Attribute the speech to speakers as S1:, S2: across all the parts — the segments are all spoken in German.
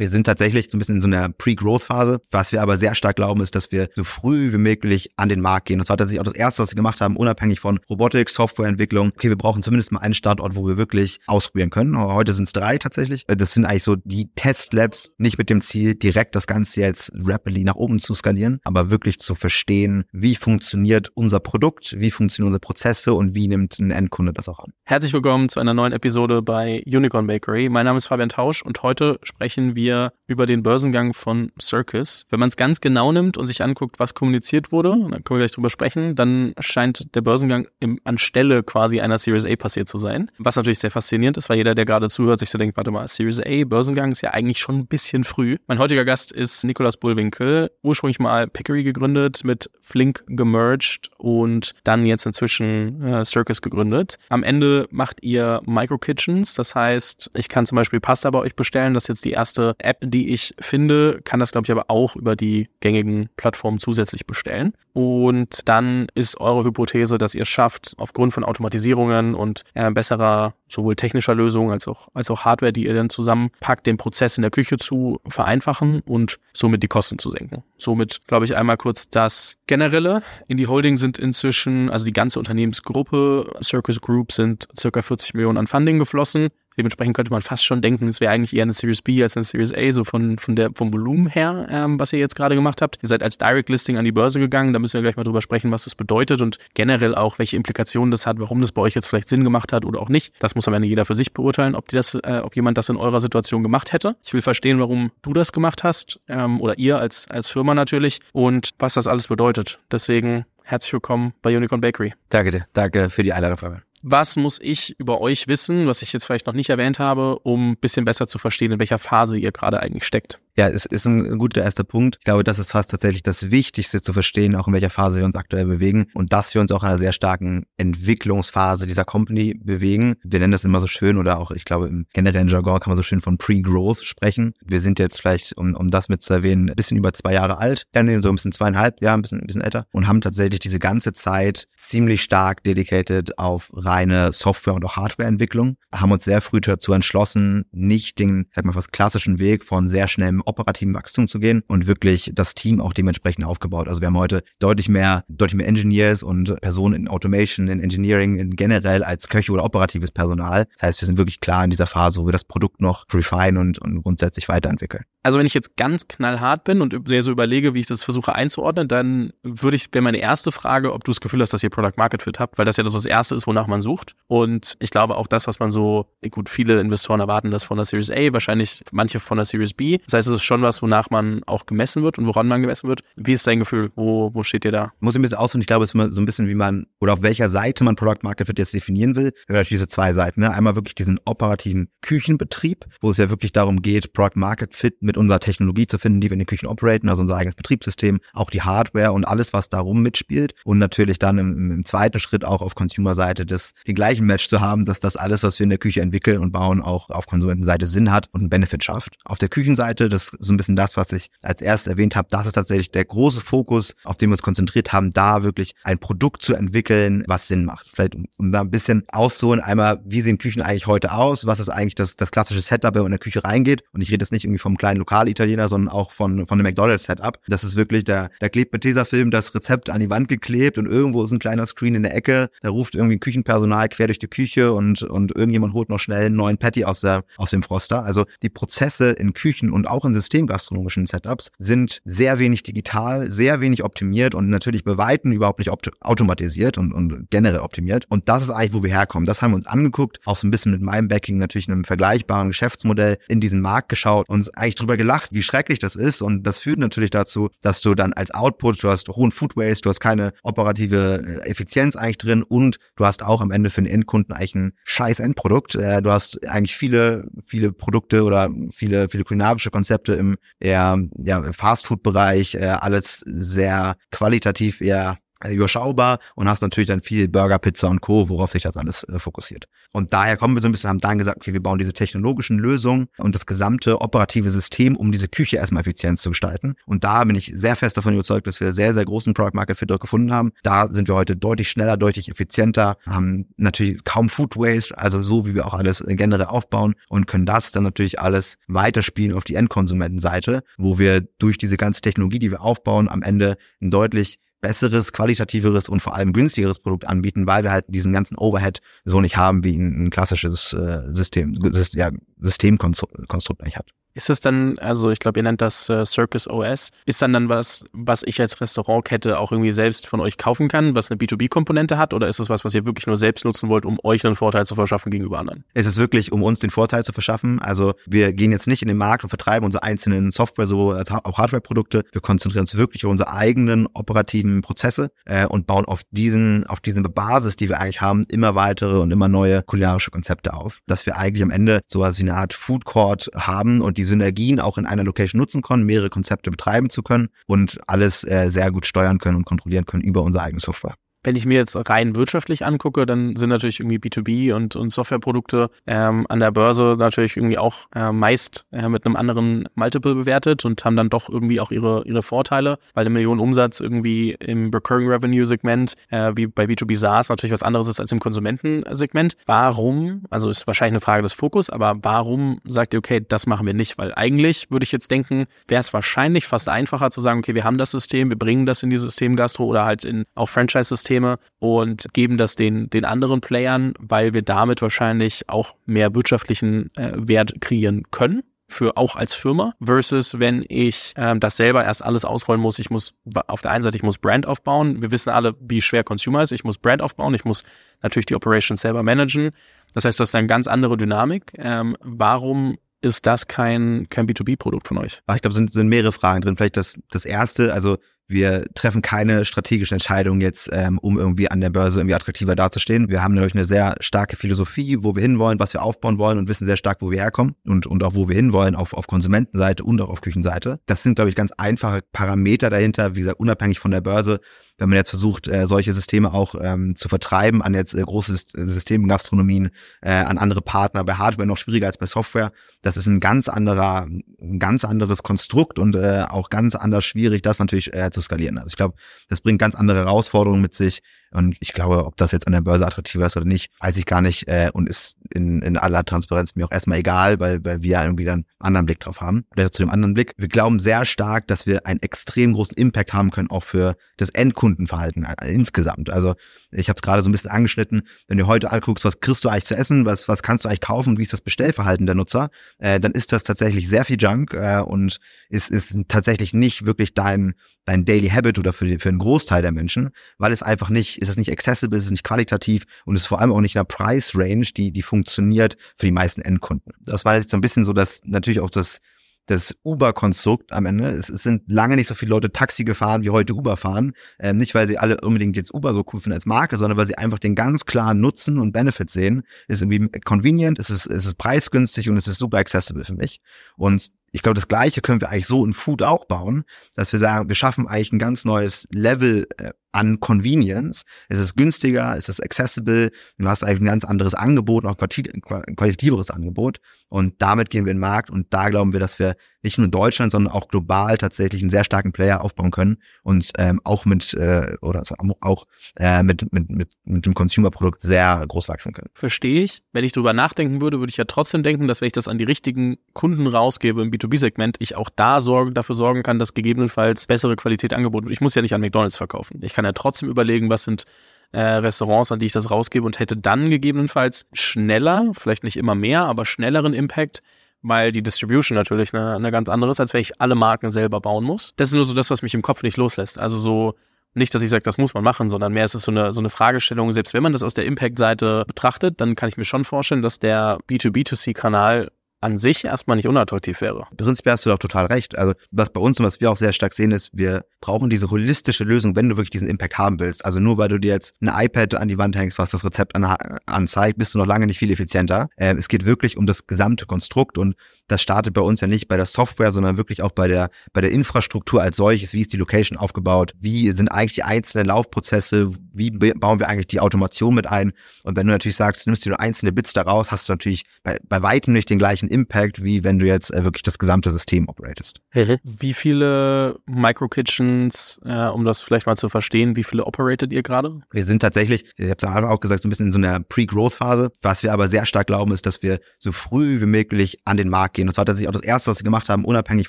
S1: Wir sind tatsächlich so ein bisschen in so einer Pre-Growth-Phase. Was wir aber sehr stark glauben, ist, dass wir so früh wie möglich an den Markt gehen. Das war tatsächlich auch das Erste, was wir gemacht haben, unabhängig von Robotik, Softwareentwicklung. Okay, wir brauchen zumindest mal einen Standort, wo wir wirklich ausprobieren können. Heute sind es drei tatsächlich. Das sind eigentlich so die Test-Labs, nicht mit dem Ziel, direkt das Ganze jetzt rapidly nach oben zu skalieren, aber wirklich zu verstehen, wie funktioniert unser Produkt, wie funktionieren unsere Prozesse und wie nimmt ein Endkunde das auch an.
S2: Herzlich willkommen zu einer neuen Episode bei Unicorn Bakery. Mein Name ist Fabian Tausch und heute sprechen wir über den Börsengang von Circus. Wenn man es ganz genau nimmt und sich anguckt, was kommuniziert wurde, dann können wir gleich drüber sprechen, dann scheint der Börsengang im, anstelle quasi einer Series A passiert zu sein. Was natürlich sehr faszinierend ist, weil jeder, der gerade zuhört, sich so denkt, warte mal, Series A, Börsengang ist ja eigentlich schon ein bisschen früh. Mein heutiger Gast ist Nikolas Bullwinkel, ursprünglich mal Pickery gegründet, mit Flink gemerged und dann jetzt inzwischen äh, Circus gegründet. Am Ende macht ihr Micro Kitchens, das heißt, ich kann zum Beispiel Pasta bei euch bestellen, das ist jetzt die erste App, die ich finde, kann das glaube ich aber auch über die gängigen Plattformen zusätzlich bestellen. Und dann ist eure Hypothese, dass ihr schafft, aufgrund von Automatisierungen und äh, besserer sowohl technischer Lösungen als auch, als auch Hardware, die ihr dann zusammenpackt, den Prozess in der Küche zu vereinfachen und somit die Kosten zu senken. Somit, glaube ich, einmal kurz das Generelle. In die Holding sind inzwischen, also die ganze Unternehmensgruppe, Circus Group sind circa 40 Millionen an Funding geflossen. Dementsprechend könnte man fast schon denken, es wäre eigentlich eher eine Series B als eine Series A, so von, von der, vom Volumen her, ähm, was ihr jetzt gerade gemacht habt. Ihr seid als Direct Listing an die Börse gegangen, da müssen wir gleich mal drüber sprechen, was das bedeutet und generell auch, welche Implikationen das hat, warum das bei euch jetzt vielleicht Sinn gemacht hat oder auch nicht. Das muss am Ende jeder für sich beurteilen, ob, die das, äh, ob jemand das in eurer Situation gemacht hätte. Ich will verstehen, warum du das gemacht hast ähm, oder ihr als, als Firma natürlich und was das alles bedeutet. Deswegen herzlich willkommen bei Unicorn Bakery.
S1: Danke dir. Danke für die Einladung, Fabian
S2: was muss ich über euch wissen, was ich jetzt vielleicht noch nicht erwähnt habe, um ein bisschen besser zu verstehen, in welcher Phase ihr gerade eigentlich steckt?
S1: Ja, es ist ein guter erster Punkt. Ich glaube, das ist fast tatsächlich das Wichtigste zu verstehen, auch in welcher Phase wir uns aktuell bewegen und dass wir uns auch in einer sehr starken Entwicklungsphase dieser Company bewegen. Wir nennen das immer so schön oder auch, ich glaube, im generellen Jargon kann man so schön von Pre-Growth sprechen. Wir sind jetzt vielleicht, um, um das mit zu erwähnen, ein bisschen über zwei Jahre alt, dann so ein bisschen zweieinhalb, ja, ein bisschen, ein bisschen älter und haben tatsächlich diese ganze Zeit ziemlich stark dedicated auf reine Software- und auch Hardwareentwicklung, haben uns sehr früh dazu entschlossen, nicht den, sag mal, was klassischen Weg von sehr schnellem operativen Wachstum zu gehen und wirklich das Team auch dementsprechend aufgebaut. Also wir haben heute deutlich mehr, deutlich mehr Engineers und Personen in Automation, in Engineering, in generell als Köche oder operatives Personal. Das heißt, wir sind wirklich klar in dieser Phase, wo wir das Produkt noch refine und, und grundsätzlich weiterentwickeln.
S2: Also wenn ich jetzt ganz knallhart bin und mir so überlege, wie ich das versuche einzuordnen, dann würde ich, wäre meine erste Frage, ob du das Gefühl hast, dass ihr Product Market Fit habt, weil das ja das, das Erste ist, wonach man sucht. Und ich glaube auch das, was man so, gut, viele Investoren erwarten das von der Series A, wahrscheinlich manche von der Series B. Das heißt, es ist schon was, wonach man auch gemessen wird und woran man gemessen wird. Wie ist dein Gefühl? Wo, wo steht ihr da?
S1: Muss ich ein bisschen ausholen. Ich glaube, es ist immer so ein bisschen, wie man oder auf welcher Seite man Product Market Fit jetzt definieren will. Haben diese zwei Seiten. Ne? Einmal wirklich diesen operativen Küchenbetrieb, wo es ja wirklich darum geht, Product Market Fit mit unserer Technologie zu finden, die wir in den Küchen operaten, also unser eigenes Betriebssystem, auch die Hardware und alles, was darum mitspielt. Und natürlich dann im, im zweiten Schritt auch auf Consumer-Seite den gleichen Match zu haben, dass das alles, was wir in der Küche entwickeln und bauen, auch auf Konsumentenseite Sinn hat und einen Benefit schafft. Auf der Küchenseite, das ist so ein bisschen das, was ich als erstes erwähnt habe, das ist tatsächlich der große Fokus, auf den wir uns konzentriert haben, da wirklich ein Produkt zu entwickeln, was Sinn macht. Vielleicht um, um da ein bisschen auszuholen, einmal, wie sehen Küchen eigentlich heute aus? Was ist eigentlich das, das klassische Setup, wenn man in der Küche reingeht? Und ich rede jetzt nicht irgendwie vom kleinen Lokal-Italiener, sondern auch von, von dem McDonalds-Setup. Das ist wirklich, da, da klebt mit Tesafilm das Rezept an die Wand geklebt und irgendwo ist ein kleiner Screen in der Ecke. Da ruft irgendwie Küchenpersonal quer durch die Küche und, und irgendjemand holt noch schnell einen neuen Patty aus, der, aus dem Froster. Also die Prozesse in Küchen und auch in systemgastronomischen Setups sind sehr wenig digital, sehr wenig optimiert und natürlich bei Weitem überhaupt nicht automatisiert und, und generell optimiert. Und das ist eigentlich, wo wir herkommen. Das haben wir uns angeguckt, auch so ein bisschen mit meinem Backing natürlich einem vergleichbaren Geschäftsmodell in diesen Markt geschaut, uns eigentlich drüber gelacht, wie schrecklich das ist. Und das führt natürlich dazu, dass du dann als Output, du hast hohen Food Waste, du hast keine operative äh, Effizienz eigentlich drin und du hast auch am Ende für den Endkunden eigentlich ein scheiß Endprodukt. Äh, du hast eigentlich viele, viele Produkte oder viele, viele kulinarische Konzepte im eher ja, Fastfood-Bereich, äh, alles sehr qualitativ eher überschaubar und hast natürlich dann viel Burger, Pizza und Co., worauf sich das alles äh, fokussiert. Und daher kommen wir so ein bisschen, haben dann gesagt, okay, wir bauen diese technologischen Lösungen und das gesamte operative System, um diese Küche erstmal effizient zu gestalten. Und da bin ich sehr fest davon überzeugt, dass wir sehr, sehr großen Product Market Fit gefunden haben. Da sind wir heute deutlich schneller, deutlich effizienter, haben natürlich kaum Food Waste, also so wie wir auch alles generell aufbauen und können das dann natürlich alles weiterspielen auf die Endkonsumentenseite, wo wir durch diese ganze Technologie, die wir aufbauen, am Ende ein deutlich besseres, qualitativeres und vor allem günstigeres Produkt anbieten, weil wir halt diesen ganzen Overhead so nicht haben, wie ein, ein klassisches äh, System, System, ja, Systemkonstrukt eigentlich hat.
S2: Ist es dann, also ich glaube, ihr nennt das äh, Circus OS, ist dann dann was, was ich als Restaurantkette auch irgendwie selbst von euch kaufen kann, was eine B2B-Komponente hat, oder ist es was, was ihr wirklich nur selbst nutzen wollt, um euch einen Vorteil zu verschaffen gegenüber anderen?
S1: Es ist wirklich, um uns den Vorteil zu verschaffen. Also wir gehen jetzt nicht in den Markt und vertreiben unsere einzelnen Software, so als auch Hardware-Produkte. Wir konzentrieren uns wirklich auf unsere eigenen operativen Prozesse äh, und bauen auf diesen, auf diese Basis, die wir eigentlich haben, immer weitere und immer neue kulinarische Konzepte auf, dass wir eigentlich am Ende sowas wie eine Art Food Court haben und die Synergien auch in einer Location nutzen können, mehrere Konzepte betreiben zu können und alles äh, sehr gut steuern können und kontrollieren können über unsere eigene Software.
S2: Wenn ich mir jetzt rein wirtschaftlich angucke, dann sind natürlich irgendwie B2B und, und Softwareprodukte ähm, an der Börse natürlich irgendwie auch äh, meist äh, mit einem anderen Multiple bewertet und haben dann doch irgendwie auch ihre, ihre Vorteile, weil eine Million Umsatz irgendwie im Recurring Revenue Segment äh, wie bei B2B SaaS natürlich was anderes ist als im Konsumentensegment. Warum, also ist wahrscheinlich eine Frage des Fokus, aber warum sagt ihr, okay, das machen wir nicht? Weil eigentlich würde ich jetzt denken, wäre es wahrscheinlich fast einfacher zu sagen, okay, wir haben das System, wir bringen das in die Systemgastro oder halt in auch Franchise-Systeme Systeme und geben das den, den anderen Playern, weil wir damit wahrscheinlich auch mehr wirtschaftlichen äh, Wert kreieren können für auch als Firma versus wenn ich ähm, das selber erst alles ausrollen muss. Ich muss auf der einen Seite ich muss Brand aufbauen. Wir wissen alle, wie schwer Consumer ist. Ich muss Brand aufbauen. Ich muss natürlich die Operations selber managen. Das heißt, das ist eine ganz andere Dynamik. Ähm, warum ist das kein, kein B2B-Produkt von euch?
S1: Ich glaube, sind, sind mehrere Fragen drin. Vielleicht das, das erste, also wir treffen keine strategischen Entscheidungen jetzt, ähm, um irgendwie an der Börse irgendwie attraktiver dazustehen. Wir haben natürlich eine sehr starke Philosophie, wo wir hinwollen, was wir aufbauen wollen und wissen sehr stark, wo wir herkommen und, und auch wo wir hinwollen, auf, auf Konsumentenseite und auch auf Küchenseite. Das sind, glaube ich, ganz einfache Parameter dahinter, wie gesagt, unabhängig von der Börse. Wenn man jetzt versucht, äh, solche Systeme auch ähm, zu vertreiben an jetzt äh, große Systemgastronomien, äh, an andere Partner, bei Hardware noch schwieriger als bei Software, das ist ein ganz anderer, ein ganz anderes Konstrukt und äh, auch ganz anders schwierig, das natürlich äh, zu zu skalieren. Also ich glaube, das bringt ganz andere Herausforderungen mit sich. Und ich glaube, ob das jetzt an der Börse attraktiver ist oder nicht, weiß ich gar nicht äh, und ist in, in aller Transparenz mir auch erstmal egal, weil, weil wir irgendwie dann einen anderen Blick drauf haben. Oder zu dem anderen Blick. Wir glauben sehr stark, dass wir einen extrem großen Impact haben können, auch für das Endkundenverhalten äh, insgesamt. Also ich habe es gerade so ein bisschen angeschnitten, wenn du heute anguckst, was kriegst du eigentlich zu essen, was, was kannst du eigentlich kaufen, wie ist das Bestellverhalten der Nutzer, äh, dann ist das tatsächlich sehr viel Junk äh, und ist, ist tatsächlich nicht wirklich dein, dein Daily Habit oder für, für einen Großteil der Menschen, weil es einfach nicht ist es nicht accessible, ist es nicht qualitativ und ist vor allem auch nicht in einer Price Range, die, die funktioniert für die meisten Endkunden. Das war jetzt so ein bisschen so, dass natürlich auch das, das Uber-Konstrukt am Ende. Es, es, sind lange nicht so viele Leute Taxi gefahren, wie heute Uber fahren. Ähm, nicht, weil sie alle unbedingt jetzt Uber so cool finden als Marke, sondern weil sie einfach den ganz klaren Nutzen und Benefit sehen. Ist irgendwie convenient, es ist, es ist preisgünstig und es ist super accessible für mich. Und ich glaube, das Gleiche können wir eigentlich so in Food auch bauen, dass wir sagen, wir schaffen eigentlich ein ganz neues Level äh, an Convenience. Es ist günstiger, es ist accessible, du hast eigentlich ein ganz anderes Angebot, auch qualitativeres Angebot. Und damit gehen wir in den Markt und da glauben wir, dass wir nicht nur in Deutschland, sondern auch global tatsächlich einen sehr starken Player aufbauen können und ähm, auch mit äh, oder auch äh, mit, mit, mit, mit dem Consumer-Produkt sehr groß wachsen können.
S2: Verstehe ich. Wenn ich drüber nachdenken würde, würde ich ja trotzdem denken, dass wenn ich das an die richtigen Kunden rausgebe im B2B-Segment, ich auch da sorge, dafür sorgen kann, dass gegebenenfalls bessere Qualität angeboten wird. Ich muss ja nicht an McDonalds verkaufen. Ich kann ja trotzdem überlegen, was sind äh, Restaurants, an die ich das rausgebe und hätte dann gegebenenfalls schneller, vielleicht nicht immer mehr, aber schnelleren Impact, weil die Distribution natürlich eine, eine ganz andere ist, als wenn ich alle Marken selber bauen muss. Das ist nur so das, was mich im Kopf nicht loslässt. Also so nicht, dass ich sage, das muss man machen, sondern mehr ist es so eine, so eine Fragestellung. Selbst wenn man das aus der Impact-Seite betrachtet, dann kann ich mir schon vorstellen, dass der B2B2C-Kanal an sich erstmal nicht unattraktiv wäre.
S1: Prinzipiell hast du doch total recht. Also was bei uns und was wir auch sehr stark sehen ist, wir brauchen diese holistische Lösung, wenn du wirklich diesen Impact haben willst. Also nur weil du dir jetzt ein iPad an die Wand hängst, was das Rezept an, anzeigt, bist du noch lange nicht viel effizienter. Ähm, es geht wirklich um das gesamte Konstrukt und das startet bei uns ja nicht bei der Software, sondern wirklich auch bei der, bei der Infrastruktur als solches. Wie ist die Location aufgebaut? Wie sind eigentlich die einzelnen Laufprozesse? Wie bauen wir eigentlich die Automation mit ein? Und wenn du natürlich sagst, du nimmst dir nur einzelne Bits daraus, hast du natürlich bei, bei weitem nicht den gleichen Impact, wie wenn du jetzt äh, wirklich das gesamte System operatest.
S2: Wie viele Micro-Kitchens, äh, um das vielleicht mal zu verstehen, wie viele operatet ihr gerade?
S1: Wir sind tatsächlich, ich habe es auch gesagt, so ein bisschen in so einer Pre-Growth-Phase. Was wir aber sehr stark glauben, ist, dass wir so früh wie möglich an den Markt gehen. Das war tatsächlich auch das Erste, was wir gemacht haben, unabhängig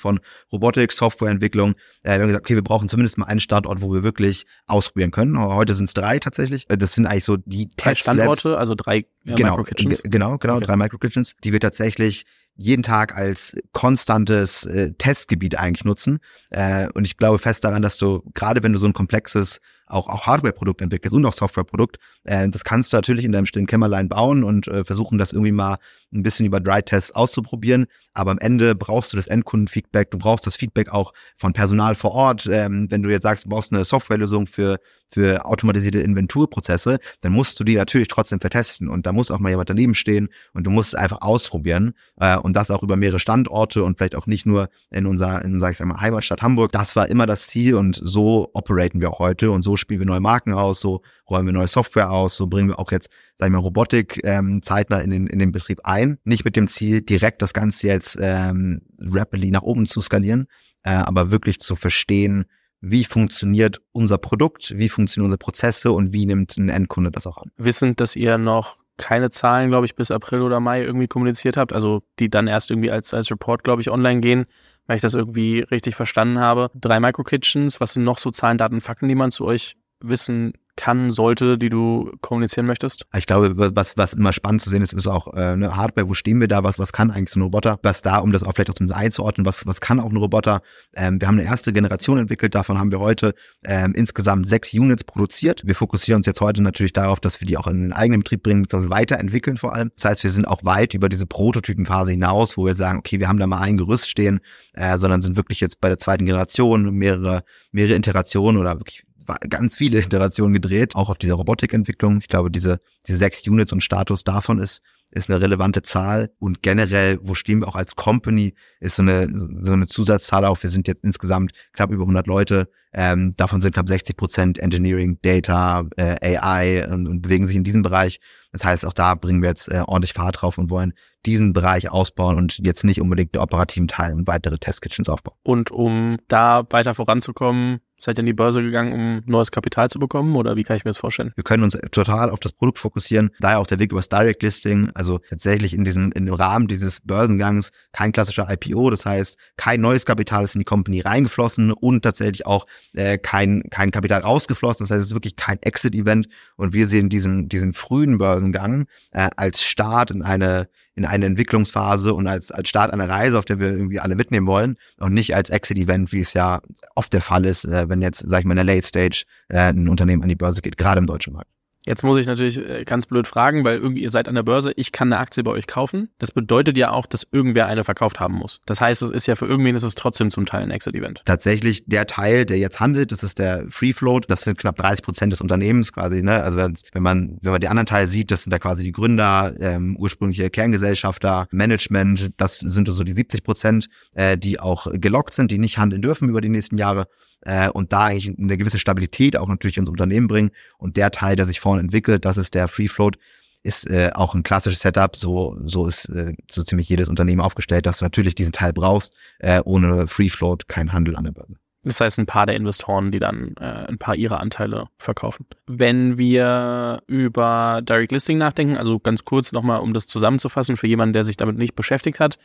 S1: von Robotik, Softwareentwicklung. Äh, wir haben gesagt, okay, wir brauchen zumindest mal einen Standort, wo wir wirklich ausprobieren können. Heute sind es drei tatsächlich. Äh, das sind eigentlich so die
S2: Teststandorte, also drei
S1: ja, genau? Genau, genau, okay. drei Micro-Kitchens, die wir tatsächlich jeden Tag als konstantes äh, Testgebiet eigentlich nutzen. Äh, und ich glaube fest daran, dass du, gerade wenn du so ein komplexes auch, auch Hardware-Produkt entwickelst und auch Software-Produkt, äh, das kannst du natürlich in deinem stillen Kämmerlein bauen und äh, versuchen, das irgendwie mal ein bisschen über Dry-Tests auszuprobieren. Aber am Ende brauchst du das Endkundenfeedback, du brauchst das Feedback auch von Personal vor Ort. Ähm, wenn du jetzt sagst, du brauchst eine Softwarelösung für, für automatisierte Inventurprozesse, dann musst du die natürlich trotzdem vertesten. Und da muss auch mal jemand daneben stehen und du musst es einfach ausprobieren. Äh, und das auch über mehrere Standorte und vielleicht auch nicht nur in unserer, in, sag ich mal, Heimatstadt Hamburg. Das war immer das Ziel und so operaten wir auch heute und so spielen wir neue Marken aus, so räumen wir neue Software aus, so bringen wir auch jetzt, sag ich mal, Robotik ähm, zeitnah in den, in den Betrieb ein. Nicht mit dem Ziel, direkt das Ganze jetzt ähm, rapidly nach oben zu skalieren, äh, aber wirklich zu verstehen, wie funktioniert unser Produkt, wie funktionieren unsere Prozesse und wie nimmt ein Endkunde das auch an.
S2: Wissend, dass ihr noch keine Zahlen, glaube ich, bis April oder Mai irgendwie kommuniziert habt, also die dann erst irgendwie als, als Report, glaube ich, online gehen, weil ich das irgendwie richtig verstanden habe. Drei Micro-Kitchens, was sind noch so Zahlen, Daten, Fakten, die man zu euch wissen kann, sollte, die du kommunizieren möchtest?
S1: Ich glaube, was, was immer spannend zu sehen ist, ist auch äh, eine Hardware, wo stehen wir da, was, was kann eigentlich so ein Roboter? Was da, um das auch vielleicht auch zum einzuordnen, was, was kann auch ein Roboter? Ähm, wir haben eine erste Generation entwickelt, davon haben wir heute ähm, insgesamt sechs Units produziert. Wir fokussieren uns jetzt heute natürlich darauf, dass wir die auch in den eigenen Betrieb bringen, beziehungsweise weiterentwickeln vor allem. Das heißt, wir sind auch weit über diese Prototypenphase hinaus, wo wir sagen, okay, wir haben da mal ein Gerüst stehen, äh, sondern sind wirklich jetzt bei der zweiten Generation mehrere, mehrere Iterationen oder wirklich ganz viele Iterationen gedreht, auch auf dieser Robotikentwicklung. Ich glaube, diese, diese sechs Units und Status davon ist, ist eine relevante Zahl. Und generell, wo stehen wir auch als Company, ist so eine, so eine Zusatzzahl auf. Wir sind jetzt insgesamt knapp über 100 Leute. Ähm, davon sind knapp 60 Prozent Engineering, Data, äh, AI und, und bewegen sich in diesem Bereich. Das heißt, auch da bringen wir jetzt äh, ordentlich Fahrt drauf und wollen diesen Bereich ausbauen und jetzt nicht unbedingt den operativen Teil und weitere Testkitchens aufbauen.
S2: Und um da weiter voranzukommen, seid ihr in die Börse gegangen, um neues Kapital zu bekommen oder wie kann ich mir das vorstellen?
S1: Wir können uns total auf das Produkt fokussieren. Daher auch der Weg übers Direct Listing, also tatsächlich in diesem, in dem Rahmen dieses Börsengangs kein klassischer IPO. Das heißt, kein neues Kapital ist in die Company reingeflossen und tatsächlich auch äh, kein, kein Kapital rausgeflossen. Das heißt, es ist wirklich kein Exit-Event und wir sehen diesen, diesen frühen Börsengang äh, als Start in eine in eine Entwicklungsphase und als, als Start einer Reise, auf der wir irgendwie alle mitnehmen wollen und nicht als Exit-Event, wie es ja oft der Fall ist, äh, wenn jetzt, sag ich mal, in der Late Stage äh, ein Unternehmen an die Börse geht, gerade im deutschen Markt.
S2: Jetzt muss ich natürlich äh, ganz blöd fragen, weil irgendwie ihr seid an der Börse, ich kann eine Aktie bei euch kaufen. Das bedeutet ja auch, dass irgendwer eine verkauft haben muss. Das heißt, es ist ja für irgendwen ist es trotzdem zum Teil ein Exit-Event.
S1: Tatsächlich der Teil, der jetzt handelt, das ist der Free Float. Das sind knapp 30 Prozent des Unternehmens quasi. Ne? Also wenn man wenn man die anderen Teile sieht, das sind da quasi die Gründer, ähm, ursprüngliche Kerngesellschafter, Management. Das sind so die 70 Prozent, äh, die auch gelockt sind, die nicht handeln dürfen über die nächsten Jahre äh, und da eigentlich eine gewisse Stabilität auch natürlich ins Unternehmen bringen. Und der Teil, der sich vorne entwickelt, das ist der Free Float, ist äh, auch ein klassisches Setup. So, so ist äh, so ziemlich jedes Unternehmen aufgestellt, dass du natürlich diesen Teil brauchst. Äh, ohne Free Float kein Handel an der Börse.
S2: Das heißt, ein paar der Investoren, die dann äh, ein paar ihrer Anteile verkaufen. Wenn wir über Direct Listing nachdenken, also ganz kurz nochmal, um das zusammenzufassen, für jemanden, der sich damit nicht beschäftigt hat.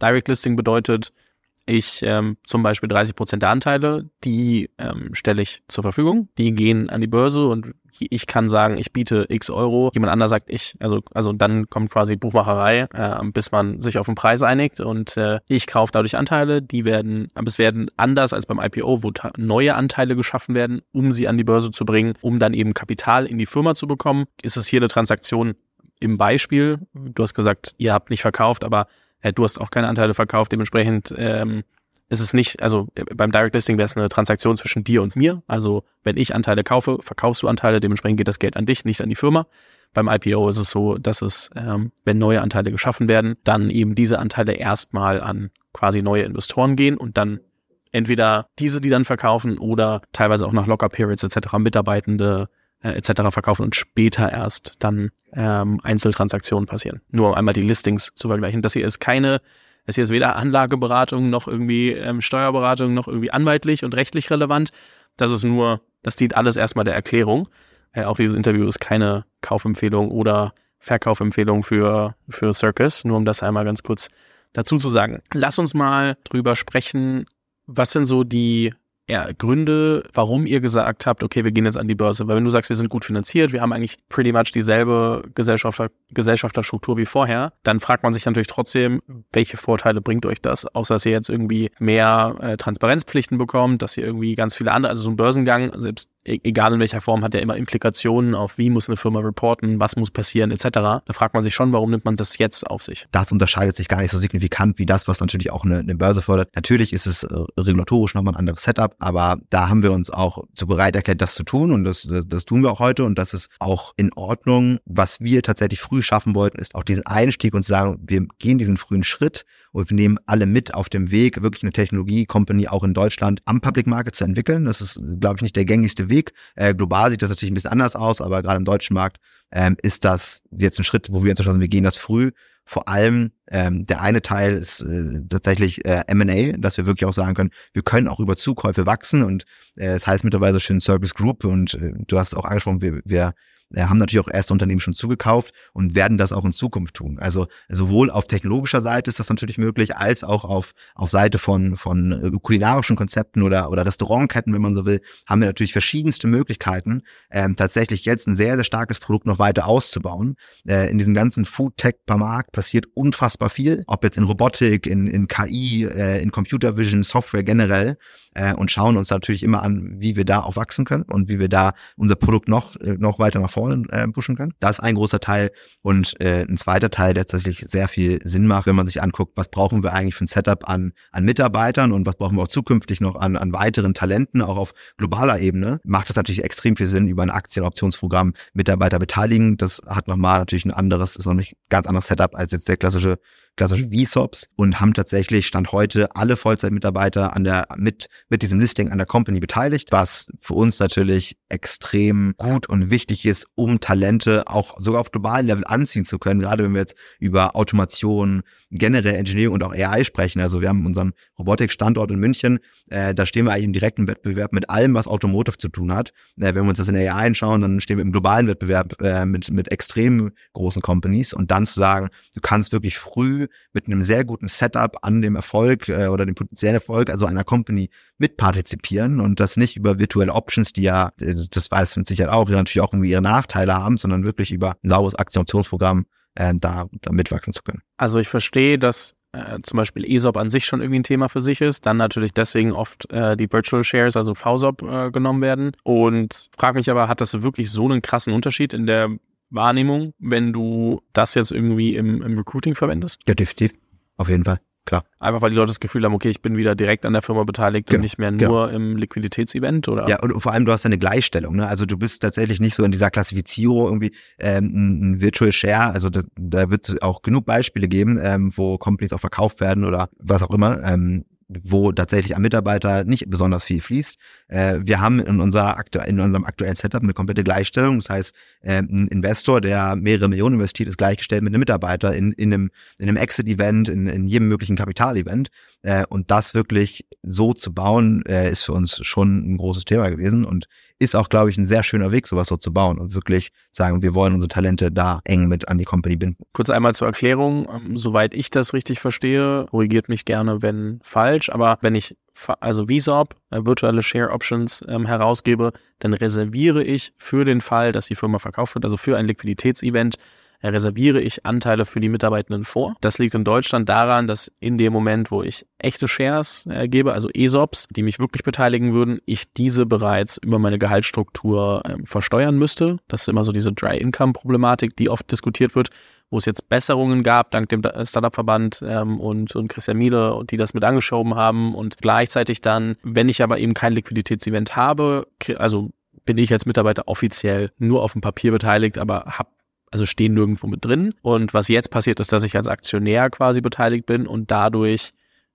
S2: Direct Listing bedeutet, ich ähm, zum Beispiel 30 Prozent der Anteile, die ähm, stelle ich zur Verfügung. Die gehen an die Börse und ich kann sagen, ich biete x Euro. Jemand anders sagt ich, also also dann kommt quasi Buchmacherei, äh, bis man sich auf den Preis einigt und äh, ich kaufe dadurch Anteile. Die werden, aber es werden anders als beim IPO, wo neue Anteile geschaffen werden, um sie an die Börse zu bringen, um dann eben Kapital in die Firma zu bekommen. Ist es hier eine Transaktion im Beispiel? Du hast gesagt, ihr habt nicht verkauft, aber du hast auch keine Anteile verkauft, dementsprechend ähm, ist es nicht, also äh, beim Direct Listing wäre es eine Transaktion zwischen dir und mir. Also wenn ich Anteile kaufe, verkaufst du Anteile, dementsprechend geht das Geld an dich, nicht an die Firma. Beim IPO ist es so, dass es, ähm, wenn neue Anteile geschaffen werden, dann eben diese Anteile erstmal an quasi neue Investoren gehen und dann entweder diese, die dann verkaufen oder teilweise auch nach Locker Periods etc. Mitarbeitende äh, etc. verkaufen und später erst dann ähm, Einzeltransaktionen passieren. Nur um einmal die Listings zu vergleichen. Das hier ist keine, das hier ist weder Anlageberatung noch irgendwie ähm, Steuerberatung noch irgendwie anwaltlich und rechtlich relevant. Das ist nur, das dient alles erstmal der Erklärung. Äh, auch dieses Interview ist keine Kaufempfehlung oder Verkaufempfehlung für, für Circus, nur um das einmal ganz kurz dazu zu sagen. Lass uns mal drüber sprechen, was sind so die ja, Gründe, warum ihr gesagt habt, okay, wir gehen jetzt an die Börse? Weil wenn du sagst, wir sind gut finanziert, wir haben eigentlich pretty much dieselbe Gesellschafter, Gesellschafterstruktur wie vorher, dann fragt man sich natürlich trotzdem, welche Vorteile bringt euch das? Außer dass ihr jetzt irgendwie mehr äh, Transparenzpflichten bekommt, dass ihr irgendwie ganz viele andere, also so ein Börsengang, selbst egal in welcher Form, hat ja immer Implikationen auf, wie muss eine Firma reporten, was muss passieren, etc. Da fragt man sich schon, warum nimmt man das jetzt auf sich?
S1: Das unterscheidet sich gar nicht so signifikant wie das, was natürlich auch eine, eine Börse fördert. Natürlich ist es äh, regulatorisch nochmal ein anderes Setup, aber da haben wir uns auch zu bereit erklärt, das zu tun und das, das tun wir auch heute und das ist auch in Ordnung. Was wir tatsächlich früh schaffen wollten, ist auch diesen Einstieg und zu sagen, wir gehen diesen frühen Schritt und wir nehmen alle mit auf dem Weg, wirklich eine Technologie-Company auch in Deutschland am Public Market zu entwickeln. Das ist, glaube ich, nicht der gängigste Weg. Äh, global sieht das natürlich ein bisschen anders aus, aber gerade im deutschen Markt ähm, ist das jetzt ein Schritt, wo wir uns entschlossen wir gehen das früh. Vor allem ähm, der eine Teil ist äh, tatsächlich äh, M&A, dass wir wirklich auch sagen können, wir können auch über Zukäufe wachsen und äh, es heißt mittlerweile schön Service Group und äh, du hast auch angesprochen, wir, wir äh, haben natürlich auch erste Unternehmen schon zugekauft und werden das auch in Zukunft tun. Also sowohl auf technologischer Seite ist das natürlich möglich, als auch auf, auf Seite von, von äh, kulinarischen Konzepten oder, oder Restaurantketten, wenn man so will, haben wir natürlich verschiedenste Möglichkeiten, ähm, tatsächlich jetzt ein sehr, sehr starkes Produkt noch weiter auszubauen. Äh, in diesem ganzen Food-Tech-Markt passiert unfassbar viel, ob jetzt in Robotik, in, in KI, äh, in Computer Vision, Software generell äh, und schauen uns natürlich immer an, wie wir da auch wachsen können und wie wir da unser Produkt noch, äh, noch weiter nach vorne äh, pushen können. Da ist ein großer Teil und ein zweiter Teil, der tatsächlich sehr viel Sinn macht, wenn man sich anguckt, was brauchen wir eigentlich für ein Setup an, an Mitarbeitern und was brauchen wir auch zukünftig noch an, an weiteren Talenten, auch auf globaler Ebene, macht es natürlich extrem viel Sinn, über ein Aktienoptionsprogramm Mitarbeiter beteiligen. Das hat nochmal natürlich ein anderes, ist noch nicht ganz anderes Setup als jetzt der klassische klassische VSOPs und haben tatsächlich Stand heute alle Vollzeitmitarbeiter an der, mit, mit diesem Listing an der Company beteiligt, was für uns natürlich extrem gut und wichtig ist, um Talente auch sogar auf globalen Level anziehen zu können, gerade wenn wir jetzt über Automation, generell Engineering und auch AI sprechen. Also wir haben unseren Robotik-Standort in München, äh, da stehen wir eigentlich im direkten Wettbewerb mit allem, was Automotive zu tun hat. Äh, wenn wir uns das in AI anschauen, dann stehen wir im globalen Wettbewerb äh, mit, mit extrem großen Companies und dann zu sagen, du kannst wirklich früh mit einem sehr guten Setup an dem Erfolg äh, oder dem potenziellen Erfolg, also einer Company mitpartizipieren und das nicht über virtuelle Options, die ja, äh, das weiß mit Sicherheit auch, die natürlich auch irgendwie ihre Nachteile haben, sondern wirklich über ein sauberes Aktionsprogramm äh, da, da mitwachsen zu können.
S2: Also ich verstehe, dass äh, zum Beispiel ESOP an sich schon irgendwie ein Thema für sich ist, dann natürlich deswegen oft äh, die Virtual Shares, also VSOP, äh, genommen werden. Und frage mich aber, hat das wirklich so einen krassen Unterschied in der Wahrnehmung, wenn du das jetzt irgendwie im, im Recruiting verwendest?
S1: Ja, definitiv. Auf jeden Fall. Klar.
S2: Einfach weil die Leute das Gefühl haben, okay, ich bin wieder direkt an der Firma beteiligt genau, und nicht mehr nur genau. im Liquiditätsevent, oder?
S1: Ja, und vor allem du hast eine Gleichstellung, ne? Also du bist tatsächlich nicht so in dieser Klassifizierung irgendwie ähm, ein Virtual Share, also da, da wird es auch genug Beispiele geben, ähm, wo Companies auch verkauft werden oder was auch immer. Ähm, wo tatsächlich am Mitarbeiter nicht besonders viel fließt. Äh, wir haben in, unser aktu in unserem aktuellen Setup eine komplette Gleichstellung. Das heißt, äh, ein Investor, der mehrere Millionen investiert, ist gleichgestellt mit einem Mitarbeiter in, in einem, in einem Exit-Event, in, in jedem möglichen Kapital-Event. Äh, und das wirklich so zu bauen, äh, ist für uns schon ein großes Thema gewesen. Und ist auch, glaube ich, ein sehr schöner Weg, sowas so zu bauen und wirklich sagen, wir wollen unsere Talente da eng mit an die Company binden.
S2: Kurz einmal zur Erklärung, ähm, soweit ich das richtig verstehe, korrigiert mich gerne, wenn falsch, aber wenn ich also VSOP, äh, virtuelle Share Options ähm, herausgebe, dann reserviere ich für den Fall, dass die Firma verkauft wird, also für ein Liquiditätsevent, reserviere ich Anteile für die Mitarbeitenden vor. Das liegt in Deutschland daran, dass in dem Moment, wo ich echte Shares äh, gebe, also ESOPs, die mich wirklich beteiligen würden, ich diese bereits über meine Gehaltsstruktur äh, versteuern müsste. Das ist immer so diese Dry Income Problematik, die oft diskutiert wird wo es jetzt Besserungen gab, dank dem Startup-Verband ähm, und, und Christian Miele, die das mit angeschoben haben. Und gleichzeitig dann, wenn ich aber eben kein Liquiditätsevent habe, also bin ich als Mitarbeiter offiziell nur auf dem Papier beteiligt, aber habe also stehen nirgendwo mit drin. Und was jetzt passiert, ist, dass ich als Aktionär quasi beteiligt bin und dadurch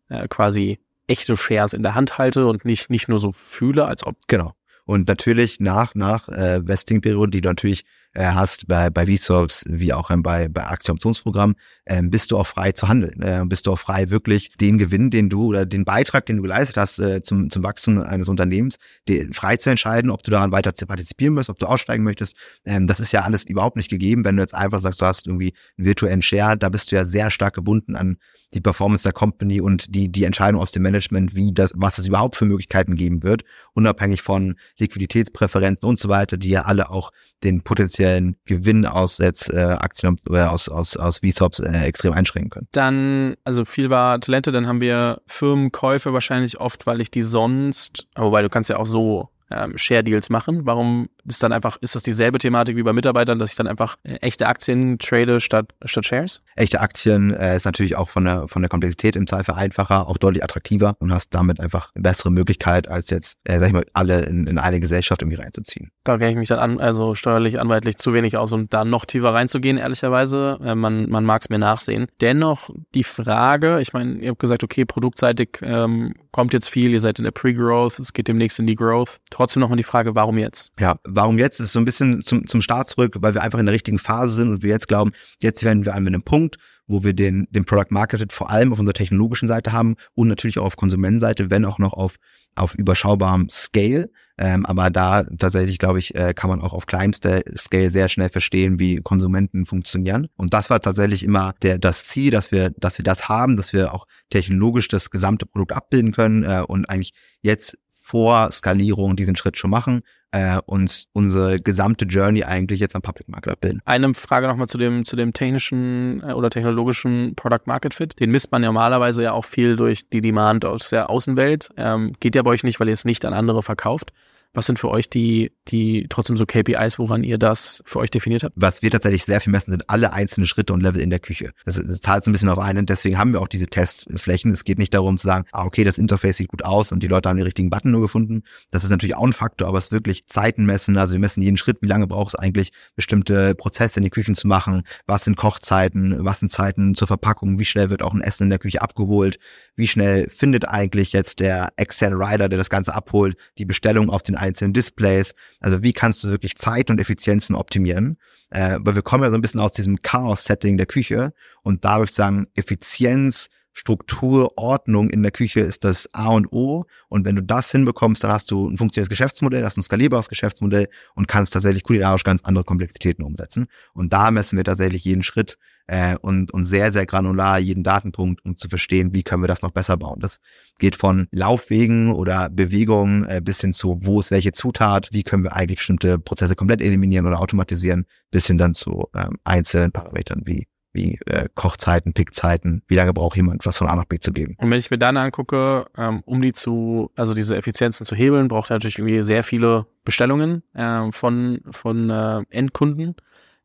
S2: äh, quasi echte Shares in der Hand halte und nicht, nicht nur so fühle, als ob.
S1: Genau. Und natürlich nach, nach äh, Vesting-Periode, die du natürlich hast bei, bei VSOPs wie auch bei, bei Aktienoptionsprogrammen, ähm, bist du auch frei zu handeln. Äh, bist du auch frei, wirklich den Gewinn, den du oder den Beitrag, den du geleistet hast äh, zum, zum Wachstum eines Unternehmens, die, frei zu entscheiden, ob du daran weiter partizipieren möchtest, ob du aussteigen möchtest. Ähm, das ist ja alles überhaupt nicht gegeben, wenn du jetzt einfach sagst, du hast irgendwie einen virtuellen Share, da bist du ja sehr stark gebunden an die Performance der Company und die, die Entscheidung aus dem Management, wie das, was es überhaupt für Möglichkeiten geben wird, unabhängig von Liquiditätspräferenzen und so weiter, die ja alle auch den potenziellen Gewinn aus jetzt äh, Aktien äh, aus aus aus VSOPs äh, extrem einschränken können.
S2: Dann also viel war Talente, dann haben wir Firmenkäufe wahrscheinlich oft, weil ich die sonst, wobei du kannst ja auch so ähm, Share-Deals machen? Warum ist dann einfach, ist das dieselbe Thematik wie bei Mitarbeitern, dass ich dann einfach äh, echte Aktien trade statt, statt Shares?
S1: Echte Aktien äh, ist natürlich auch von der, von der Komplexität im Zweifel einfacher, auch deutlich attraktiver und hast damit einfach eine bessere Möglichkeit, als jetzt, äh, sag ich mal, alle in, in eine Gesellschaft irgendwie reinzuziehen.
S2: Da kenne ich mich dann an, also steuerlich, anwaltlich zu wenig aus, um da noch tiefer reinzugehen, ehrlicherweise. Äh, man man mag es mir nachsehen. Dennoch die Frage, ich meine, ihr habt gesagt, okay, produktseitig ähm, kommt jetzt viel, ihr seid in der Pre-Growth, es geht demnächst in die Growth. Trotzdem nochmal die Frage, warum jetzt?
S1: Ja, warum jetzt? Ist so ein bisschen zum, zum Start zurück, weil wir einfach in der richtigen Phase sind und wir jetzt glauben, jetzt werden wir an einem Punkt, wo wir den, den Product Market vor allem auf unserer technologischen Seite haben und natürlich auch auf Konsumentenseite, wenn auch noch auf, auf überschaubarem Scale. Ähm, aber da tatsächlich, glaube ich, äh, kann man auch auf kleinster Scale sehr schnell verstehen, wie Konsumenten funktionieren. Und das war tatsächlich immer der, das Ziel, dass wir, dass wir das haben, dass wir auch technologisch das gesamte Produkt abbilden können äh, und eigentlich jetzt vor Skalierung diesen Schritt schon machen äh, und unsere gesamte Journey eigentlich jetzt am Public Market abbilden.
S2: Eine Frage nochmal zu dem, zu dem technischen äh, oder technologischen Product Market Fit. Den misst man normalerweise ja auch viel durch die Demand aus der Außenwelt. Ähm, geht ja bei euch nicht, weil ihr es nicht an andere verkauft. Was sind für euch die, die trotzdem so KPIs, woran ihr das für euch definiert habt?
S1: Was wir tatsächlich sehr viel messen, sind alle einzelnen Schritte und Level in der Küche. Das, das zahlt ein bisschen auf einen. Deswegen haben wir auch diese Testflächen. Es geht nicht darum zu sagen, ah, okay, das Interface sieht gut aus und die Leute haben den richtigen Button nur gefunden. Das ist natürlich auch ein Faktor, aber es ist wirklich Zeiten messen. Also wir messen jeden Schritt. Wie lange braucht es eigentlich, bestimmte Prozesse in die Küchen zu machen? Was sind Kochzeiten? Was sind Zeiten zur Verpackung? Wie schnell wird auch ein Essen in der Küche abgeholt? Wie schnell findet eigentlich jetzt der externe Rider, der das Ganze abholt, die Bestellung auf den einzelnen Displays. Also wie kannst du wirklich Zeit und Effizienzen optimieren? Äh, weil wir kommen ja so ein bisschen aus diesem Chaos-Setting der Küche und da sagen, Effizienz, Struktur, Ordnung in der Küche ist das A und O. Und wenn du das hinbekommst, dann hast du ein funktionierendes Geschäftsmodell, hast ein skalierbares Geschäftsmodell und kannst tatsächlich kulinarisch ganz andere Komplexitäten umsetzen. Und da messen wir tatsächlich jeden Schritt äh, und, und sehr, sehr granular jeden Datenpunkt, um zu verstehen, wie können wir das noch besser bauen. Das geht von Laufwegen oder Bewegungen äh, bis hin zu, wo ist welche Zutat, wie können wir eigentlich bestimmte Prozesse komplett eliminieren oder automatisieren, bis hin dann zu ähm, einzelnen Parametern wie wie äh, Kochzeiten, Pickzeiten, wie lange braucht jemand, was von A nach B zu geben.
S2: Und wenn ich mir dann angucke, ähm, um die zu, also diese Effizienzen zu hebeln, braucht er natürlich irgendwie sehr viele Bestellungen äh, von, von äh, Endkunden.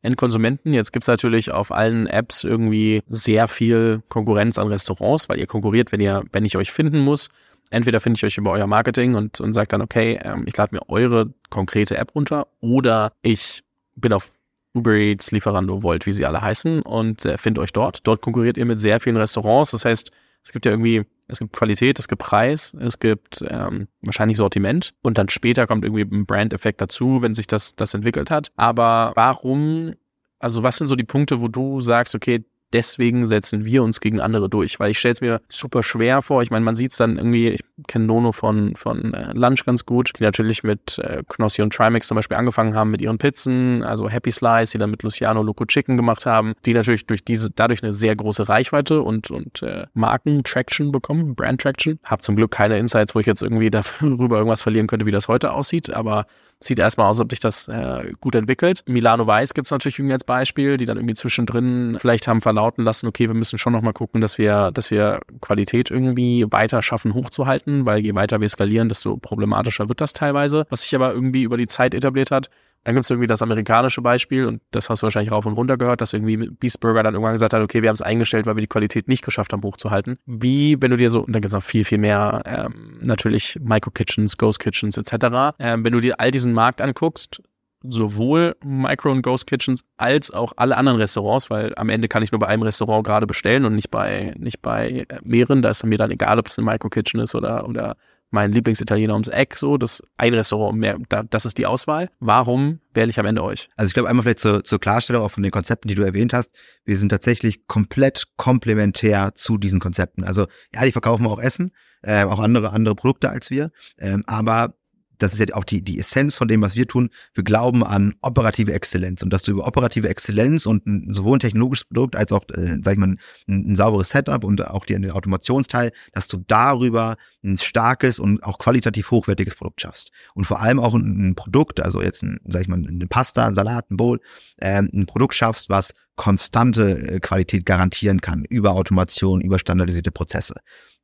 S2: Endkonsumenten. Jetzt gibt's natürlich auf allen Apps irgendwie sehr viel Konkurrenz an Restaurants, weil ihr konkurriert, wenn ihr, wenn ich euch finden muss. Entweder finde ich euch über euer Marketing und, und sage dann, okay, ähm, ich lade mir eure konkrete App runter oder ich bin auf Uber Eats, Lieferando, Volt, wie sie alle heißen und äh, finde euch dort. Dort konkurriert ihr mit sehr vielen Restaurants. Das heißt, es gibt ja irgendwie, es gibt Qualität, es gibt Preis, es gibt ähm, wahrscheinlich Sortiment und dann später kommt irgendwie ein Brand-Effekt dazu, wenn sich das, das entwickelt hat. Aber warum, also was sind so die Punkte, wo du sagst, okay, deswegen setzen wir uns gegen andere durch, weil ich stelle es mir super schwer vor. Ich meine, man sieht es dann irgendwie, ich kenne Nono von, von äh, Lunch ganz gut, die natürlich mit äh, Knossi und Trimax zum Beispiel angefangen haben mit ihren Pizzen, also Happy Slice, die dann mit Luciano Loco Chicken gemacht haben, die natürlich durch diese, dadurch eine sehr große Reichweite und, und äh, Marken-Traction bekommen, Brand-Traction. Hab zum Glück keine Insights, wo ich jetzt irgendwie darüber irgendwas verlieren könnte, wie das heute aussieht, aber sieht erstmal aus, ob sich das äh, gut entwickelt. Milano Weiß gibt es natürlich irgendwie als Beispiel, die dann irgendwie zwischendrin vielleicht haben verlauten lassen, okay, wir müssen schon nochmal gucken, dass wir, dass wir Qualität irgendwie weiter schaffen hochzuhalten, weil je weiter wir skalieren, desto problematischer wird das teilweise. Was sich aber irgendwie über die Zeit etabliert hat, dann gibt es irgendwie das amerikanische Beispiel und das hast du wahrscheinlich rauf und runter gehört, dass irgendwie Beast Burger dann irgendwann gesagt hat, okay, wir haben es eingestellt, weil wir die Qualität nicht geschafft haben hochzuhalten. Wie, wenn du dir so, und dann gibt es noch viel, viel mehr, ähm, natürlich Micro Kitchens, Ghost Kitchens etc., ähm, wenn du dir all diesen Markt anguckst, sowohl Micro und Ghost Kitchens als auch alle anderen Restaurants, weil am Ende kann ich nur bei einem Restaurant gerade bestellen und nicht bei nicht bei äh, mehreren. Da ist mir dann egal, ob es ein Micro Kitchen ist oder oder mein Lieblingsitaliener ums Eck, so, das ein Restaurant mehr, da, das ist die Auswahl. Warum wähle ich am Ende euch?
S1: Also ich glaube einmal vielleicht zur, zur Klarstellung auch von den Konzepten, die du erwähnt hast. Wir sind tatsächlich komplett komplementär zu diesen Konzepten. Also ja, die verkaufen auch Essen, äh, auch andere andere Produkte als wir, ähm, aber das ist ja auch die, die Essenz von dem, was wir tun. Wir glauben an operative Exzellenz und dass du über operative Exzellenz und sowohl ein technologisches Produkt als auch, äh, sag ich mal, ein, ein sauberes Setup und auch die, den Automationsteil, dass du darüber ein starkes und auch qualitativ hochwertiges Produkt schaffst. Und vor allem auch ein, ein Produkt, also jetzt ein, sag ich mal, eine Pasta, ein Salat, ein Bowl, äh, ein Produkt schaffst, was konstante äh, Qualität garantieren kann über Automation, über standardisierte Prozesse.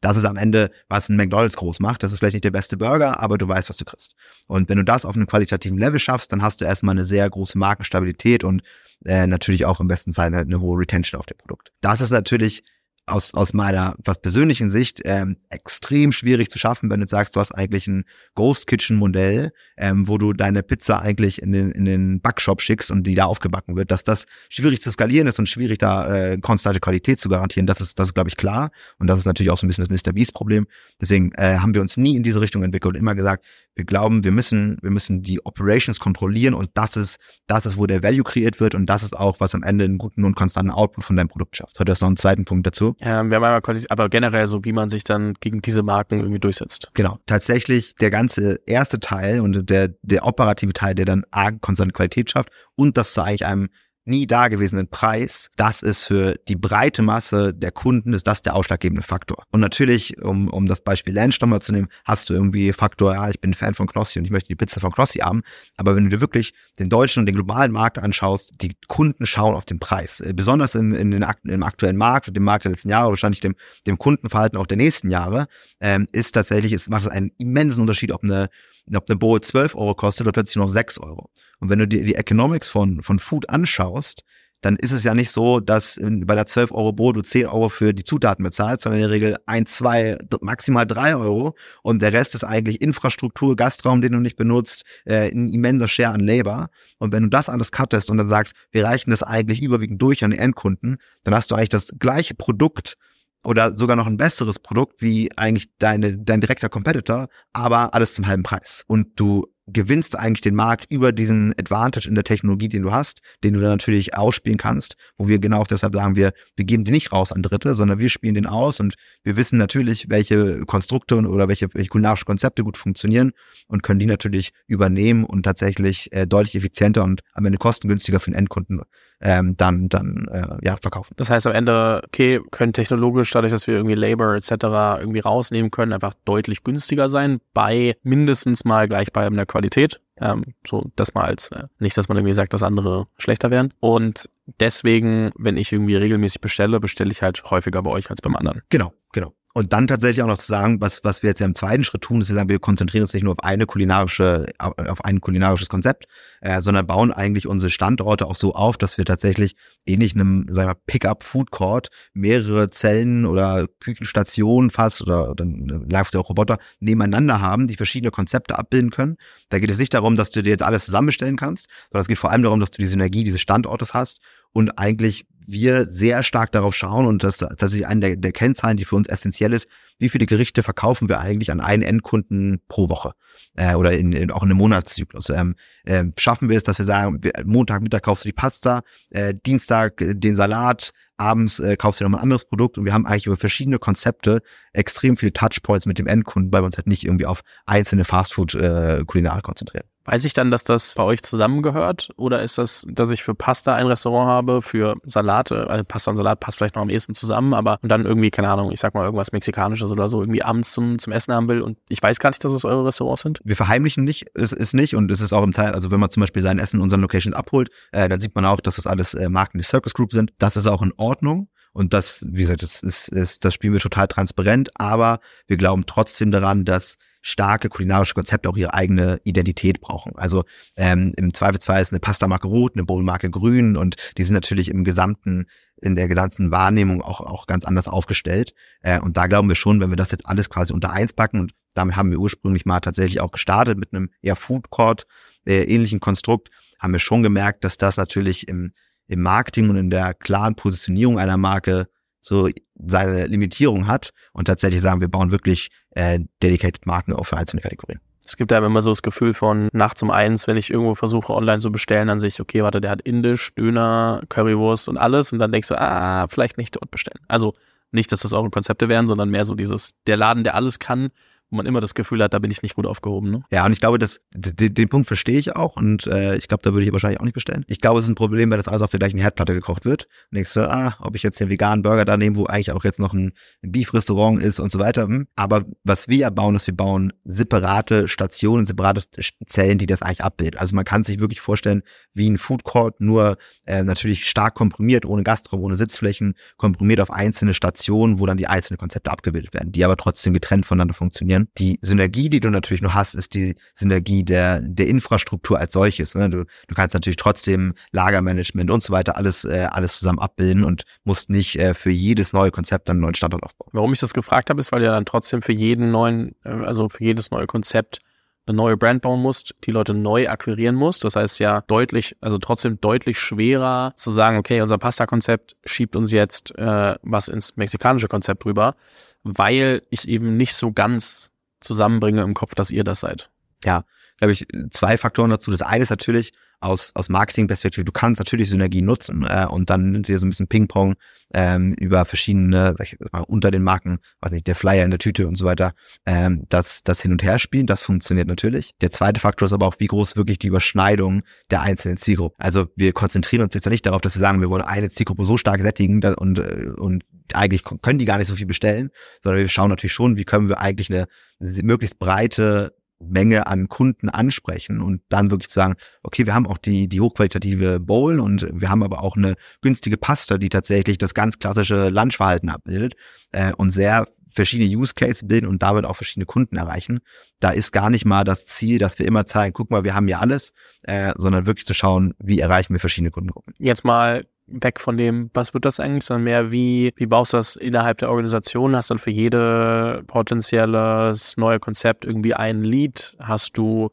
S1: Das ist am Ende, was ein McDonald's groß macht. Das ist vielleicht nicht der beste Burger, aber du weißt, was du kriegst. Und wenn du das auf einem qualitativen Level schaffst, dann hast du erstmal eine sehr große Markenstabilität und äh, natürlich auch im besten Fall eine, eine hohe Retention auf dem Produkt. Das ist natürlich aus, aus meiner was persönlichen Sicht ähm, extrem schwierig zu schaffen, wenn du sagst, du hast eigentlich ein Ghost Kitchen Modell, ähm, wo du deine Pizza eigentlich in den, in den Backshop schickst und die da aufgebacken wird, dass das schwierig zu skalieren ist und schwierig da äh, konstante Qualität zu garantieren. Das ist, das ist glaube ich klar und das ist natürlich auch so ein bisschen das Mr. Beast Problem. Deswegen äh, haben wir uns nie in diese Richtung entwickelt und immer gesagt, wir glauben, wir müssen, wir müssen die Operations kontrollieren und das ist, das ist, wo der Value kreiert wird und das ist auch, was am Ende einen guten und konstanten Output von deinem Produkt schafft. Hat das noch einen zweiten Punkt dazu?
S2: Ähm, wir haben einmal, aber generell so, wie man sich dann gegen diese Marken irgendwie durchsetzt.
S1: Genau. Tatsächlich der ganze erste Teil und der, der operative Teil, der dann A, konstante Qualität schafft und das zu eigentlich einem nie dagewesenen Preis, das ist für die breite Masse der Kunden, ist das der ausschlaggebende Faktor. Und natürlich, um, um das Beispiel Lunch nochmal zu nehmen, hast du irgendwie Faktor, ja, ich bin Fan von Knossi und ich möchte die Pizza von Knossi haben. Aber wenn du dir wirklich den deutschen und den globalen Markt anschaust, die Kunden schauen auf den Preis. Äh, besonders in, in den, im aktuellen Markt, dem Markt der letzten Jahre, wahrscheinlich dem, dem Kundenverhalten auch der nächsten Jahre, ähm, ist tatsächlich, es macht einen immensen Unterschied, ob eine, ob eine Bowl 12 Euro kostet oder plötzlich noch 6 Euro. Und wenn du dir die Economics von, von Food anschaust, dann ist es ja nicht so, dass bei der 12 Euro Brot du 10 Euro für die Zutaten bezahlst, sondern in der Regel 1, 2, maximal 3 Euro. Und der Rest ist eigentlich Infrastruktur, Gastraum, den du nicht benutzt, äh, ein immenser Share an Labor. Und wenn du das alles cuttest und dann sagst, wir reichen das eigentlich überwiegend durch an den Endkunden, dann hast du eigentlich das gleiche Produkt oder sogar noch ein besseres Produkt wie eigentlich deine, dein direkter Competitor, aber alles zum halben Preis. Und du gewinnst eigentlich den Markt über diesen Advantage in der Technologie, den du hast, den du dann natürlich ausspielen kannst, wo wir genau deshalb sagen, wir, wir geben den nicht raus an Dritte, sondern wir spielen den aus und wir wissen natürlich, welche Konstrukte oder welche, welche kulinarische Konzepte gut funktionieren und können die natürlich übernehmen und tatsächlich äh, deutlich effizienter und am Ende kostengünstiger für den Endkunden ähm, dann, dann äh, ja, verkaufen.
S2: Das heißt am Ende, okay, können technologisch, dadurch, dass wir irgendwie Labor etc. irgendwie rausnehmen können, einfach deutlich günstiger sein, bei mindestens mal gleich bei der Qualität. Ähm, so, das mal als, äh, nicht, dass man irgendwie sagt, dass andere schlechter wären. Und deswegen, wenn ich irgendwie regelmäßig bestelle, bestelle ich halt häufiger bei euch als beim anderen.
S1: Genau, genau. Und dann tatsächlich auch noch zu sagen, was, was wir jetzt ja im zweiten Schritt tun, ist zu sagen, wir konzentrieren uns nicht nur auf eine kulinarische, auf ein kulinarisches Konzept, äh, sondern bauen eigentlich unsere Standorte auch so auf, dass wir tatsächlich ähnlich einem, sagen wir, Pickup Food Court mehrere Zellen oder Küchenstationen fast oder, oder Lifestyle Roboter nebeneinander haben, die verschiedene Konzepte abbilden können. Da geht es nicht darum, dass du dir jetzt alles zusammenstellen kannst, sondern es geht vor allem darum, dass du die Synergie dieses Standortes hast und eigentlich wir sehr stark darauf schauen und das tatsächlich eine der, der Kennzahlen, die für uns essentiell ist, wie viele Gerichte verkaufen wir eigentlich an einen Endkunden pro Woche äh, oder in, in, auch in einem Monatszyklus. Ähm, äh, schaffen wir es, dass wir sagen, wir, Montag, Mittag kaufst du die Pasta, äh, Dienstag äh, den Salat, abends äh, kaufst du nochmal ein anderes Produkt und wir haben eigentlich über verschiedene Konzepte extrem viele Touchpoints mit dem Endkunden, weil wir uns halt nicht irgendwie auf einzelne Fastfood-Kulinare äh, konzentrieren.
S2: Weiß ich dann, dass das bei euch zusammengehört? Oder ist das, dass ich für Pasta ein Restaurant habe, für Salate, also Pasta und Salat passt vielleicht noch am ehesten zusammen, aber und dann irgendwie, keine Ahnung, ich sag mal irgendwas Mexikanisches oder so, irgendwie abends zum, zum Essen haben will und ich weiß gar nicht, dass es eure Restaurants sind?
S1: Wir verheimlichen nicht, es ist nicht und es ist auch im Teil, also wenn man zum Beispiel sein Essen in unseren Locations abholt, äh, dann sieht man auch, dass das alles äh, Marken der Circus Group sind. Das ist auch in Ordnung. Und das, wie gesagt, das ist, ist, das spielen wir total transparent, aber wir glauben trotzdem daran, dass starke kulinarische Konzepte auch ihre eigene Identität brauchen. Also ähm, im Zweifelsfall ist eine Pasta-Marke rot, eine Bowl-Marke grün und die sind natürlich im gesamten in der gesamten Wahrnehmung auch, auch ganz anders aufgestellt. Äh, und da glauben wir schon, wenn wir das jetzt alles quasi unter eins packen und damit haben wir ursprünglich mal tatsächlich auch gestartet mit einem eher Food Court äh, ähnlichen Konstrukt, haben wir schon gemerkt, dass das natürlich im, im Marketing und in der klaren Positionierung einer Marke so seine Limitierung hat und tatsächlich sagen, wir bauen wirklich äh, dedicated Marken auf für einzelne Kategorien.
S2: Es gibt einem immer so das Gefühl von nachts um eins, wenn ich irgendwo versuche online zu bestellen, dann sehe ich, okay, warte, der hat Indisch, Döner, Currywurst und alles und dann denkst du, ah, vielleicht nicht dort bestellen. Also nicht, dass das eure Konzepte wären, sondern mehr so dieses, der Laden, der alles kann, wo man immer das Gefühl hat, da bin ich nicht gut aufgehoben. Ne?
S1: Ja, und ich glaube, das, den, den Punkt verstehe ich auch und äh, ich glaube, da würde ich wahrscheinlich auch nicht bestellen. Ich glaube, es ist ein Problem, wenn das alles auf der gleichen Herdplatte gekocht wird. Und denkst du, ah, ob ich jetzt den veganen Burger da nehme, wo eigentlich auch jetzt noch ein, Beef-Restaurant ist und so weiter. Hm. Aber was wir ja bauen, ist, wir bauen separate Stationen, separate Zellen, die das eigentlich abbilden. Also man kann sich wirklich vorstellen, wie ein Food Court, nur äh, natürlich stark komprimiert, ohne Gastraum, ohne Sitzflächen, komprimiert auf einzelne Stationen, wo dann die einzelnen Konzepte abgebildet werden, die aber trotzdem getrennt voneinander funktionieren funktionieren. Die Synergie, die du natürlich nur hast, ist die Synergie der, der Infrastruktur als solches. Ne? Du, du kannst natürlich trotzdem Lagermanagement und so weiter alles, äh, alles zusammen abbilden und musst nicht äh, für jedes neue Konzept dann einen neuen Standort aufbauen.
S2: Warum ich das gefragt habe, ist, weil du ja dann trotzdem für jeden neuen, äh, also für jedes neue Konzept eine neue Brand bauen musst, die Leute neu akquirieren musst. Das heißt ja deutlich, also trotzdem deutlich schwerer zu sagen, okay, unser Pasta-Konzept schiebt uns jetzt äh, was ins mexikanische Konzept rüber, weil ich eben nicht so ganz zusammenbringe im Kopf, dass ihr das seid.
S1: Ja, glaube ich, zwei Faktoren dazu. Das eine ist natürlich, aus, aus Marketingperspektive, du kannst natürlich Synergie nutzen äh, und dann dir so ein bisschen Ping-Pong ähm, über verschiedene, sag ich mal, unter den Marken, weiß nicht, der Flyer in der Tüte und so weiter, ähm, das, das hin und her spielen, das funktioniert natürlich. Der zweite Faktor ist aber auch, wie groß wirklich die Überschneidung der einzelnen Zielgruppen. Also wir konzentrieren uns jetzt ja nicht darauf, dass wir sagen, wir wollen eine Zielgruppe so stark sättigen und, äh, und eigentlich können die gar nicht so viel bestellen, sondern wir schauen natürlich schon, wie können wir eigentlich eine möglichst breite Menge an Kunden ansprechen und dann wirklich sagen, okay, wir haben auch die, die hochqualitative Bowl und wir haben aber auch eine günstige Pasta, die tatsächlich das ganz klassische Lunchverhalten abbildet äh, und sehr verschiedene Use Cases bilden und damit auch verschiedene Kunden erreichen. Da ist gar nicht mal das Ziel, dass wir immer zeigen, guck mal, wir haben ja alles, äh, sondern wirklich zu schauen, wie erreichen wir verschiedene Kundengruppen.
S2: Jetzt mal weg von dem, was wird das eigentlich, sondern mehr wie, wie baust du das innerhalb der Organisation? Hast du dann für jede potenzielles neue Konzept irgendwie ein Lead? Hast du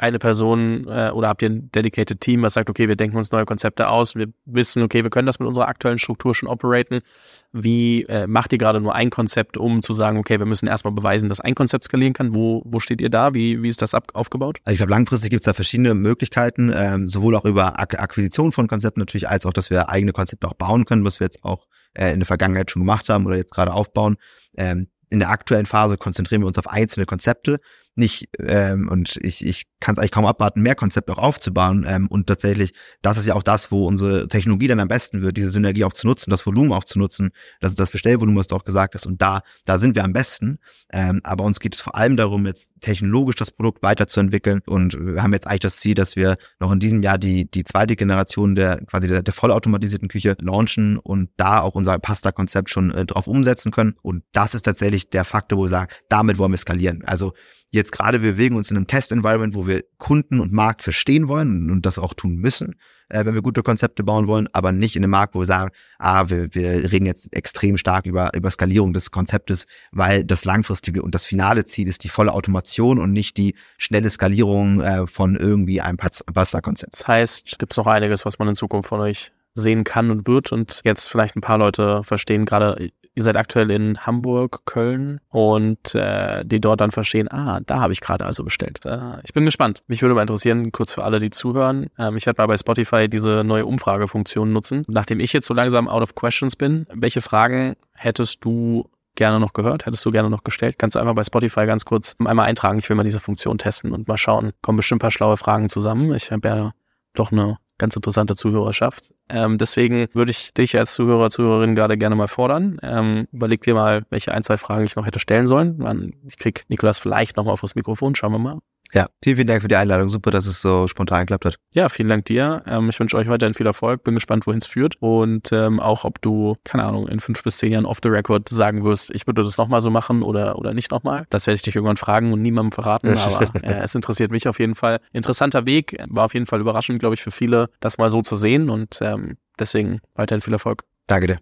S2: eine Person äh, oder habt ihr ein dedicated Team, was sagt, okay, wir denken uns neue Konzepte aus, wir wissen, okay, wir können das mit unserer aktuellen Struktur schon operaten. Wie äh, macht ihr gerade nur ein Konzept, um zu sagen, okay, wir müssen erstmal beweisen, dass ein Konzept skalieren kann? Wo, wo steht ihr da? Wie, wie ist das ab, aufgebaut?
S1: Also ich glaube, langfristig gibt es da verschiedene Möglichkeiten, ähm, sowohl auch über Ak Akquisition von Konzepten natürlich, als auch, dass wir eigene Konzepte auch bauen können, was wir jetzt auch äh, in der Vergangenheit schon gemacht haben oder jetzt gerade aufbauen. Ähm, in der aktuellen Phase konzentrieren wir uns auf einzelne Konzepte, nicht ähm, und ich, ich kann es eigentlich kaum abwarten, mehr Konzepte auch aufzubauen ähm, und tatsächlich, das ist ja auch das, wo unsere Technologie dann am besten wird, diese Synergie auch zu nutzen, das Volumen auch zu nutzen, das das Bestellvolumen, was du auch gesagt hast und da, da sind wir am besten, ähm, aber uns geht es vor allem darum, jetzt technologisch das Produkt weiterzuentwickeln und wir haben jetzt eigentlich das Ziel, dass wir noch in diesem Jahr die, die zweite Generation der quasi der, der vollautomatisierten Küche launchen und da auch unser Pasta-Konzept schon äh, drauf umsetzen können. Und das ist tatsächlich der Faktor, wo wir sagen, damit wollen wir skalieren, also jetzt gerade, bewegen uns in einem Test-Environment, wo wir Kunden und Markt verstehen wollen und das auch tun müssen, äh, wenn wir gute Konzepte bauen wollen, aber nicht in einem Markt, wo wir sagen, ah, wir, wir reden jetzt extrem stark über, über Skalierung des Konzeptes, weil das langfristige und das finale Ziel ist die volle Automation und nicht die schnelle Skalierung äh, von irgendwie einem Pasta-Konzept.
S2: Das heißt, gibt es noch einiges, was man in Zukunft von euch sehen kann und wird und jetzt vielleicht ein paar Leute verstehen, gerade ihr seid aktuell in Hamburg, Köln und äh, die dort dann verstehen, ah, da habe ich gerade also bestellt. Äh, ich bin gespannt. Mich würde mal interessieren, kurz für alle, die zuhören, ähm, ich werde mal bei Spotify diese neue Umfragefunktion nutzen. Nachdem ich jetzt so langsam out of questions bin, welche Fragen hättest du gerne noch gehört, hättest du gerne noch gestellt, kannst du einfach bei Spotify ganz kurz einmal eintragen, ich will mal diese Funktion testen und mal schauen. Kommen bestimmt ein paar schlaue Fragen zusammen. Ich habe ja doch eine ganz interessante Zuhörerschaft. Ähm, deswegen würde ich dich als Zuhörer, Zuhörerin gerade gerne mal fordern. Ähm, überleg dir mal, welche ein, zwei Fragen ich noch hätte stellen sollen. Ich krieg Nikolas vielleicht nochmal auf das Mikrofon, schauen wir mal.
S1: Ja, vielen, vielen Dank für die Einladung. Super, dass es so spontan geklappt hat.
S2: Ja, vielen Dank dir. Ähm, ich wünsche euch weiterhin viel Erfolg. Bin gespannt, wohin es führt. Und ähm, auch, ob du, keine Ahnung, in fünf bis zehn Jahren off the record sagen wirst, ich würde das nochmal so machen oder, oder nicht nochmal. Das werde ich dich irgendwann fragen und niemandem verraten. Aber äh, es interessiert mich auf jeden Fall. Interessanter Weg. War auf jeden Fall überraschend, glaube ich, für viele, das mal so zu sehen. Und ähm, deswegen weiterhin viel Erfolg.
S1: Danke dir.